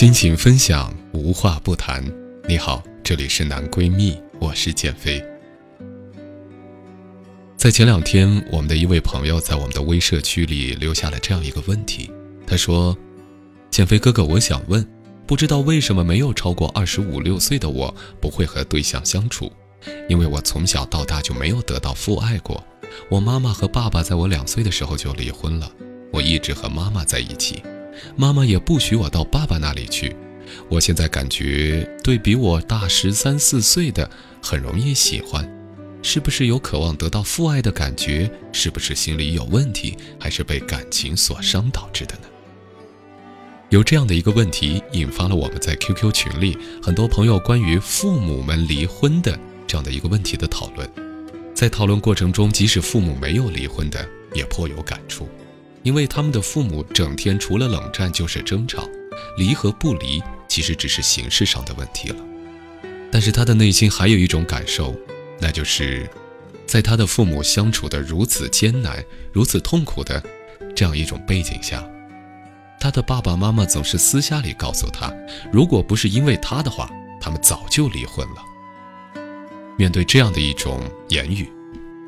心情分享，无话不谈。你好，这里是男闺蜜，我是减肥。在前两天，我们的一位朋友在我们的微社区里留下了这样一个问题，他说：“减肥哥哥，我想问，不知道为什么没有超过二十五六岁的我不会和对象相处？因为我从小到大就没有得到父爱过。我妈妈和爸爸在我两岁的时候就离婚了，我一直和妈妈在一起。”妈妈也不许我到爸爸那里去。我现在感觉对比我大十三四岁的很容易喜欢，是不是有渴望得到父爱的感觉？是不是心里有问题，还是被感情所伤导致的呢？有这样的一个问题，引发了我们在 QQ 群里很多朋友关于父母们离婚的这样的一个问题的讨论。在讨论过程中，即使父母没有离婚的，也颇有感触。因为他们的父母整天除了冷战就是争吵，离和不离其实只是形式上的问题了。但是他的内心还有一种感受，那就是在他的父母相处的如此艰难、如此痛苦的这样一种背景下，他的爸爸妈妈总是私下里告诉他，如果不是因为他的话，他们早就离婚了。面对这样的一种言语，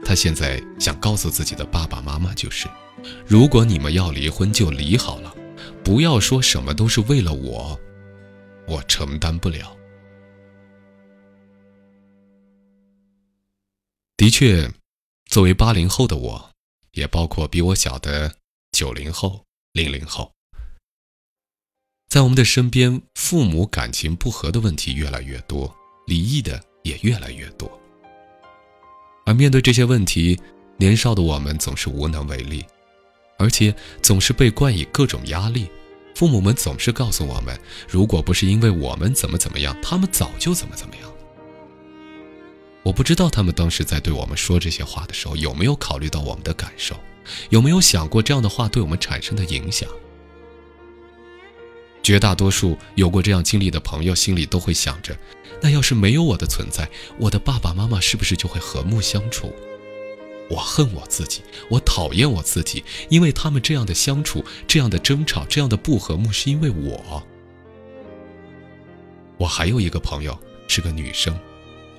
他现在想告诉自己的爸爸妈妈就是。如果你们要离婚，就离好了，不要说什么都是为了我，我承担不了。的确，作为八零后的我，也包括比我小的九零后、零零后，在我们的身边，父母感情不和的问题越来越多，离异的也越来越多。而面对这些问题，年少的我们总是无能为力。而且总是被冠以各种压力，父母们总是告诉我们，如果不是因为我们怎么怎么样，他们早就怎么怎么样。我不知道他们当时在对我们说这些话的时候，有没有考虑到我们的感受，有没有想过这样的话对我们产生的影响。绝大多数有过这样经历的朋友，心里都会想着，那要是没有我的存在，我的爸爸妈妈是不是就会和睦相处？我恨我自己，我讨厌我自己，因为他们这样的相处，这样的争吵，这样的不和睦，是因为我。我还有一个朋友是个女生，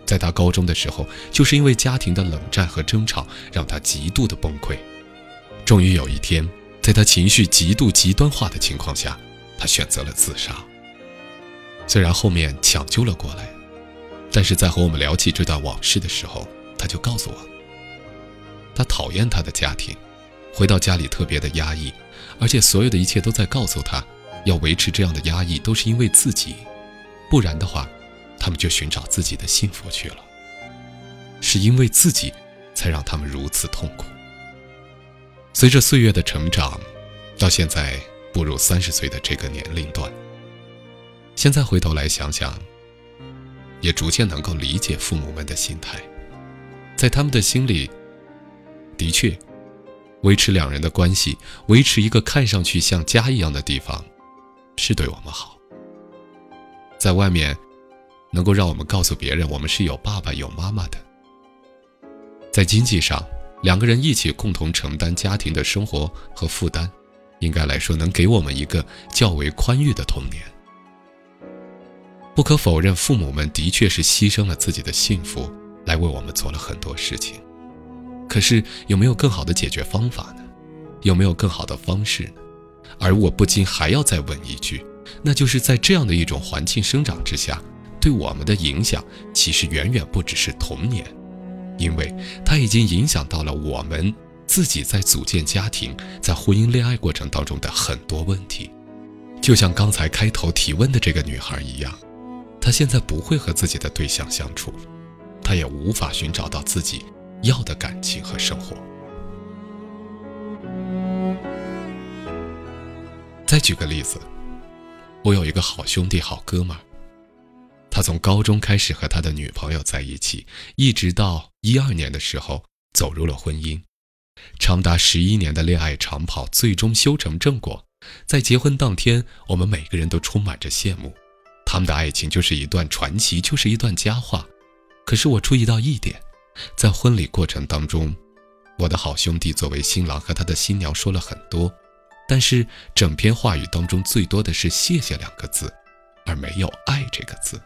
在她高中的时候，就是因为家庭的冷战和争吵，让她极度的崩溃。终于有一天，在她情绪极度极端化的情况下，她选择了自杀。虽然后面抢救了过来，但是在和我们聊起这段往事的时候，她就告诉我。他讨厌他的家庭，回到家里特别的压抑，而且所有的一切都在告诉他，要维持这样的压抑都是因为自己，不然的话，他们就寻找自己的幸福去了。是因为自己，才让他们如此痛苦。随着岁月的成长，到现在步入三十岁的这个年龄段，现在回头来想想，也逐渐能够理解父母们的心态，在他们的心里。的确，维持两人的关系，维持一个看上去像家一样的地方，是对我们好。在外面，能够让我们告诉别人我们是有爸爸有妈妈的。在经济上，两个人一起共同承担家庭的生活和负担，应该来说能给我们一个较为宽裕的童年。不可否认，父母们的确是牺牲了自己的幸福，来为我们做了很多事情。可是有没有更好的解决方法呢？有没有更好的方式呢？而我不禁还要再问一句，那就是在这样的一种环境生长之下，对我们的影响其实远远不只是童年，因为它已经影响到了我们自己在组建家庭、在婚姻恋爱过程当中的很多问题。就像刚才开头提问的这个女孩一样，她现在不会和自己的对象相处，她也无法寻找到自己。要的感情和生活。再举个例子，我有一个好兄弟、好哥们儿，他从高中开始和他的女朋友在一起，一直到一二年的时候走入了婚姻，长达十一年的恋爱长跑最终修成正果。在结婚当天，我们每个人都充满着羡慕，他们的爱情就是一段传奇，就是一段佳话。可是我注意到一点，在婚礼过程当中，我的好兄弟作为新郎和他的新娘说了很多，但是整篇话语当中最多的是“谢谢”两个字，而没有“爱”这个字。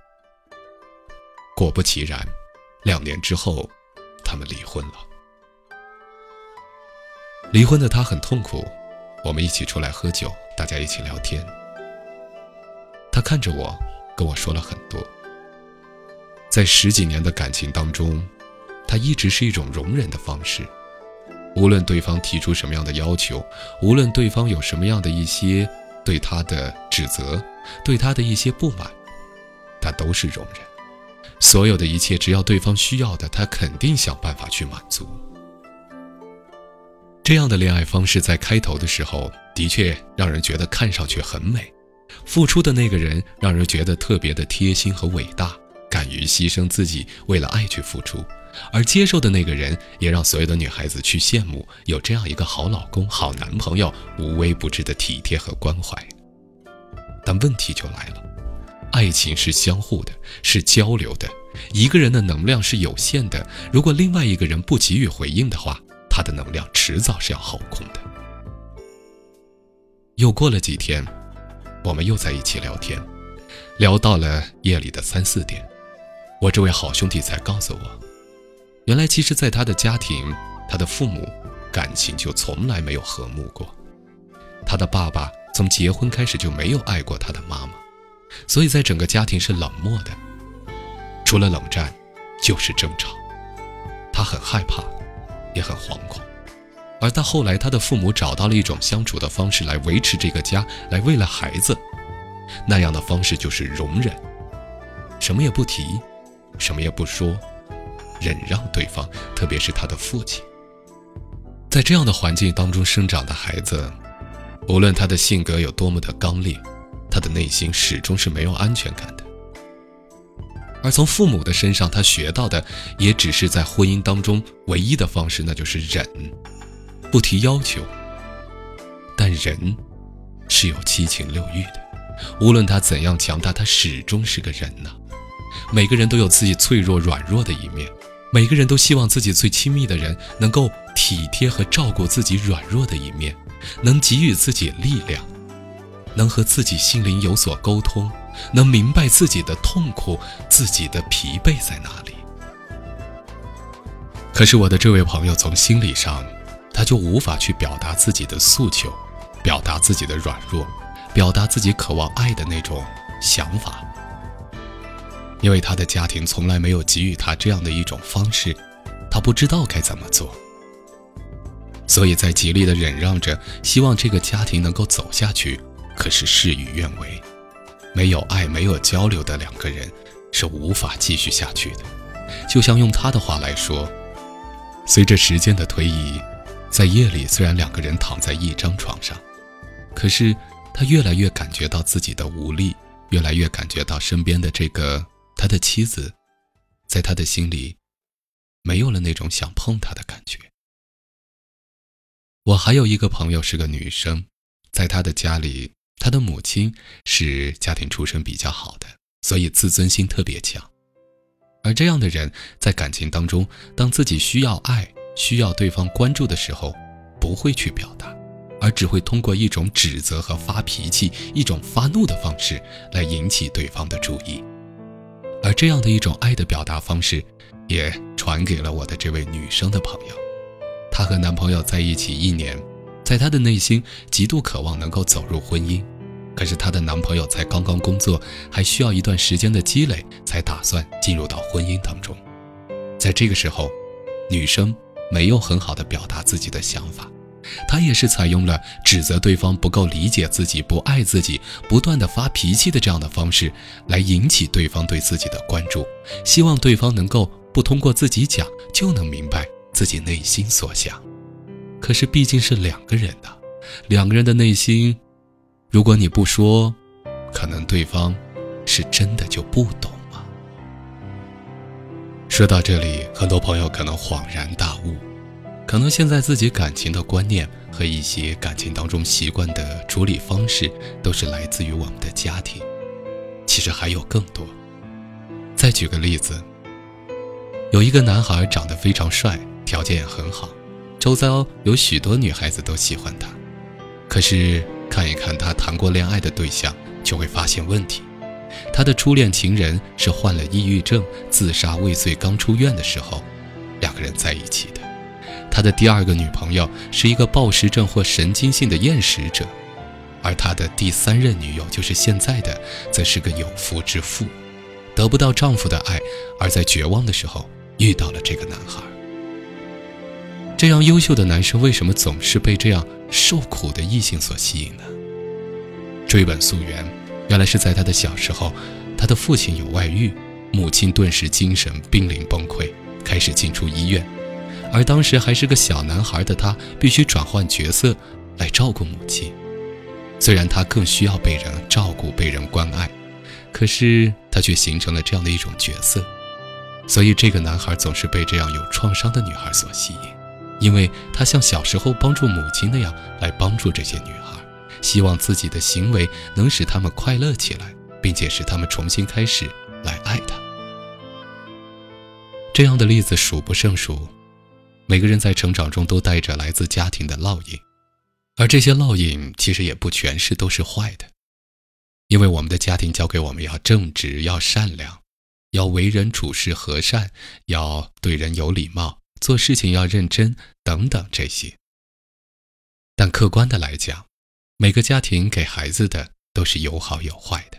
果不其然，两年之后，他们离婚了。离婚的他很痛苦。我们一起出来喝酒，大家一起聊天。他看着我，跟我说了很多。在十几年的感情当中，他一直是一种容忍的方式，无论对方提出什么样的要求，无论对方有什么样的一些对他的指责，对他的一些不满，他都是容忍。所有的一切，只要对方需要的，他肯定想办法去满足。这样的恋爱方式在开头的时候的确让人觉得看上去很美，付出的那个人让人觉得特别的贴心和伟大，于牺牲自己为了爱去付出，而接受的那个人也让所有的女孩子去羡慕有这样一个好老公、好男朋友，无微不至的体贴和关怀。但问题就来了，爱情是相互的，是交流的，一个人的能量是有限的，如果另外一个人不给予回应的话。他的能量迟早是要耗空的。又过了几天，我们又在一起聊天，聊到了夜里的三四点，我这位好兄弟才告诉我，原来其实，在他的家庭，他的父母感情就从来没有和睦过。他的爸爸从结婚开始就没有爱过他的妈妈，所以在整个家庭是冷漠的，除了冷战，就是争吵。他很害怕。也很惶恐，而到后来，他的父母找到了一种相处的方式来维持这个家，来为了孩子，那样的方式就是容忍，什么也不提，什么也不说，忍让对方，特别是他的父亲。在这样的环境当中生长的孩子，无论他的性格有多么的刚烈，他的内心始终是没有安全感的。而从父母的身上，他学到的也只是在婚姻当中唯一的方式，那就是忍，不提要求。但人是有七情六欲的，无论他怎样强大，他始终是个人呐。每个人都有自己脆弱、软弱的一面，每个人都希望自己最亲密的人能够体贴和照顾自己软弱的一面，能给予自己力量，能和自己心灵有所沟通。能明白自己的痛苦，自己的疲惫在哪里。可是我的这位朋友从心理上，他就无法去表达自己的诉求，表达自己的软弱，表达自己渴望爱的那种想法。因为他的家庭从来没有给予他这样的一种方式，他不知道该怎么做。所以在极力的忍让着，希望这个家庭能够走下去，可是事与愿违。没有爱、没有交流的两个人是无法继续下去的。就像用他的话来说，随着时间的推移，在夜里虽然两个人躺在一张床上，可是他越来越感觉到自己的无力，越来越感觉到身边的这个他的妻子，在他的心里没有了那种想碰他的感觉。我还有一个朋友是个女生，在她的家里。他的母亲是家庭出身比较好的，所以自尊心特别强。而这样的人在感情当中，当自己需要爱、需要对方关注的时候，不会去表达，而只会通过一种指责和发脾气、一种发怒的方式来引起对方的注意。而这样的一种爱的表达方式，也传给了我的这位女生的朋友。她和男朋友在一起一年。在她的内心，极度渴望能够走入婚姻，可是她的男朋友才刚刚工作，还需要一段时间的积累，才打算进入到婚姻当中。在这个时候，女生没有很好的表达自己的想法，他也是采用了指责对方不够理解自己、不爱自己、不断的发脾气的这样的方式，来引起对方对自己的关注，希望对方能够不通过自己讲就能明白自己内心所想。可是毕竟是两个人的，两个人的内心，如果你不说，可能对方是真的就不懂吗？说到这里，很多朋友可能恍然大悟，可能现在自己感情的观念和一些感情当中习惯的处理方式，都是来自于我们的家庭。其实还有更多。再举个例子，有一个男孩长得非常帅，条件也很好，周遭有许多女孩子都喜欢他，可是。看一看他谈过恋爱的对象，就会发现问题。他的初恋情人是患了抑郁症、自杀未遂刚出院的时候，两个人在一起的。他的第二个女朋友是一个暴食症或神经性的厌食者，而他的第三任女友就是现在的，则是个有夫之妇，得不到丈夫的爱，而在绝望的时候遇到了这个男孩。这样优秀的男生为什么总是被这样受苦的异性所吸引呢？追本溯源，原来是在他的小时候，他的父亲有外遇，母亲顿时精神濒临崩溃，开始进出医院。而当时还是个小男孩的他，必须转换角色来照顾母亲。虽然他更需要被人照顾、被人关爱，可是他却形成了这样的一种角色。所以这个男孩总是被这样有创伤的女孩所吸引。因为他像小时候帮助母亲那样来帮助这些女孩，希望自己的行为能使她们快乐起来，并且使她们重新开始来爱他。这样的例子数不胜数。每个人在成长中都带着来自家庭的烙印，而这些烙印其实也不全是都是坏的，因为我们的家庭教给我们要正直、要善良、要为人处事和善、要对人有礼貌。做事情要认真，等等这些。但客观的来讲，每个家庭给孩子的都是有好有坏的，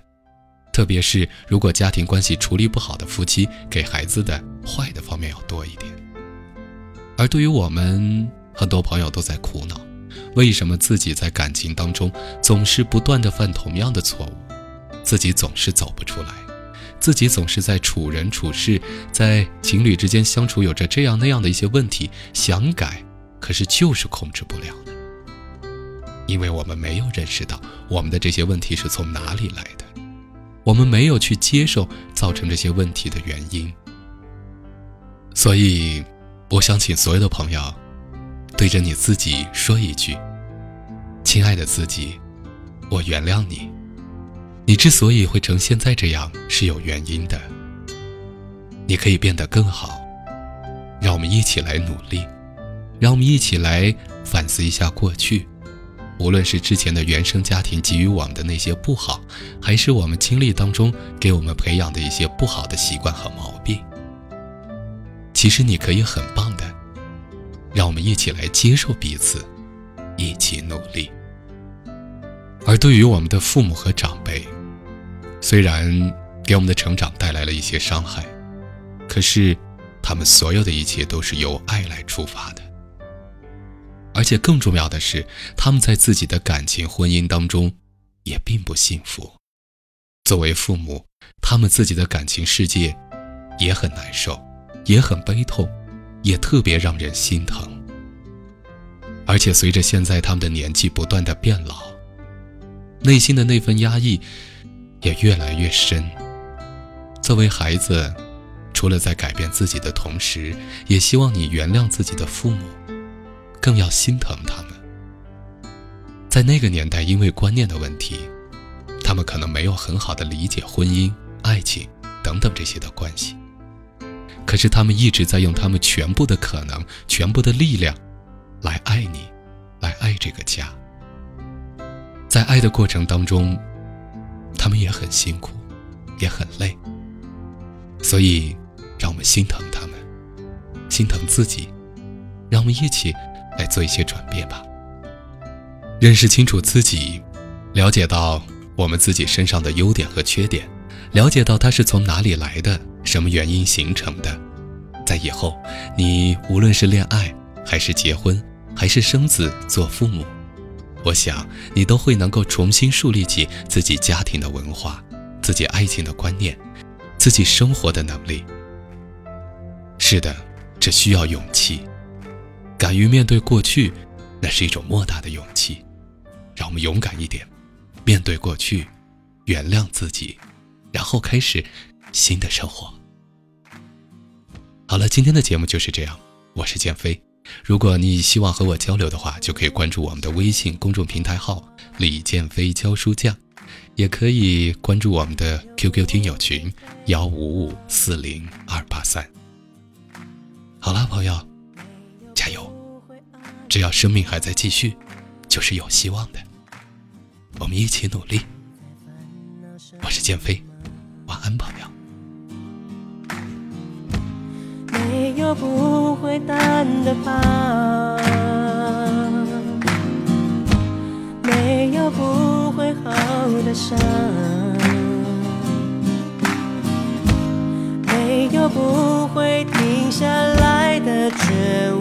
特别是如果家庭关系处理不好的夫妻，给孩子的坏的方面要多一点。而对于我们很多朋友都在苦恼，为什么自己在感情当中总是不断的犯同样的错误，自己总是走不出来。自己总是在处人处事，在情侣之间相处有着这样那样的一些问题，想改，可是就是控制不了呢。因为我们没有认识到我们的这些问题是从哪里来的，我们没有去接受造成这些问题的原因。所以，我想请所有的朋友，对着你自己说一句：“亲爱的自己，我原谅你。”你之所以会成现在这样，是有原因的。你可以变得更好，让我们一起来努力，让我们一起来反思一下过去，无论是之前的原生家庭给予我们的那些不好，还是我们经历当中给我们培养的一些不好的习惯和毛病。其实你可以很棒的，让我们一起来接受彼此，一起努力。而对于我们的父母和长辈，虽然给我们的成长带来了一些伤害，可是他们所有的一切都是由爱来出发的。而且更重要的是，他们在自己的感情婚姻当中也并不幸福。作为父母，他们自己的感情世界也很难受，也很悲痛，也特别让人心疼。而且随着现在他们的年纪不断的变老，内心的那份压抑。也越来越深。作为孩子，除了在改变自己的同时，也希望你原谅自己的父母，更要心疼他们。在那个年代，因为观念的问题，他们可能没有很好的理解婚姻、爱情等等这些的关系。可是他们一直在用他们全部的可能、全部的力量，来爱你，来爱这个家。在爱的过程当中。他们也很辛苦，也很累，所以让我们心疼他们，心疼自己，让我们一起来做一些转变吧。认识清楚自己，了解到我们自己身上的优点和缺点，了解到它是从哪里来的，什么原因形成的，在以后你无论是恋爱，还是结婚，还是生子做父母。我想你都会能够重新树立起自己家庭的文化、自己爱情的观念、自己生活的能力。是的，这需要勇气，敢于面对过去，那是一种莫大的勇气。让我们勇敢一点，面对过去，原谅自己，然后开始新的生活。好了，今天的节目就是这样，我是建飞。如果你希望和我交流的话，就可以关注我们的微信公众平台号“李建飞教书匠”，也可以关注我们的 QQ 听友群幺五五四零二八三。好了，朋友，加油！只要生命还在继续，就是有希望的。我们一起努力。我是建飞，晚安，朋友。没有不会淡的疤，没有不会好的伤，没有不会停下来的绝望。